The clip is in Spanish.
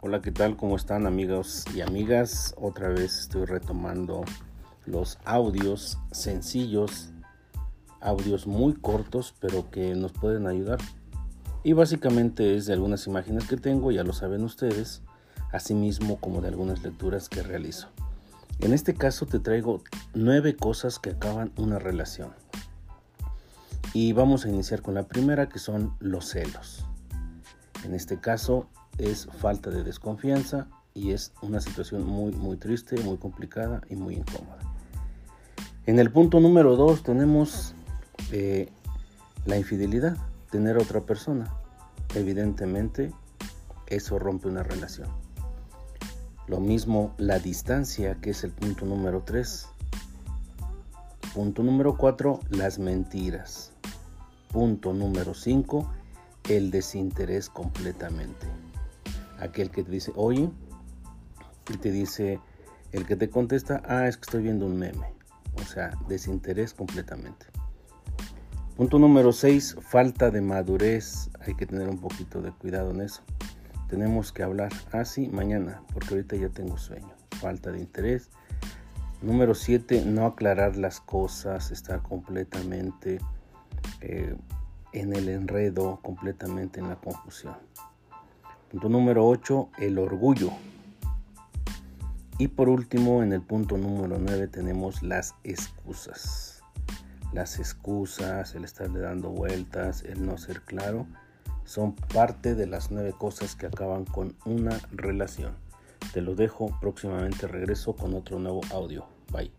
Hola, ¿qué tal? ¿Cómo están amigos y amigas? Otra vez estoy retomando los audios sencillos, audios muy cortos, pero que nos pueden ayudar. Y básicamente es de algunas imágenes que tengo, ya lo saben ustedes, asimismo como de algunas lecturas que realizo. En este caso te traigo nueve cosas que acaban una relación. Y vamos a iniciar con la primera que son los celos. En este caso es falta de desconfianza y es una situación muy muy triste, muy complicada y muy incómoda. En el punto número dos tenemos eh, la infidelidad, tener a otra persona. Evidentemente eso rompe una relación. Lo mismo la distancia, que es el punto número 3. Punto número 4, las mentiras. Punto número 5, el desinterés completamente. Aquel que te dice, oye, y te dice, el que te contesta, ah, es que estoy viendo un meme. O sea, desinterés completamente. Punto número 6, falta de madurez. Hay que tener un poquito de cuidado en eso. Tenemos que hablar así mañana, porque ahorita ya tengo sueño. Falta de interés. Número 7, no aclarar las cosas, estar completamente eh, en el enredo, completamente en la confusión. Punto número 8, el orgullo. Y por último, en el punto número 9 tenemos las excusas. Las excusas, el estarle dando vueltas, el no ser claro, son parte de las nueve cosas que acaban con una relación. Te lo dejo, próximamente regreso con otro nuevo audio. Bye.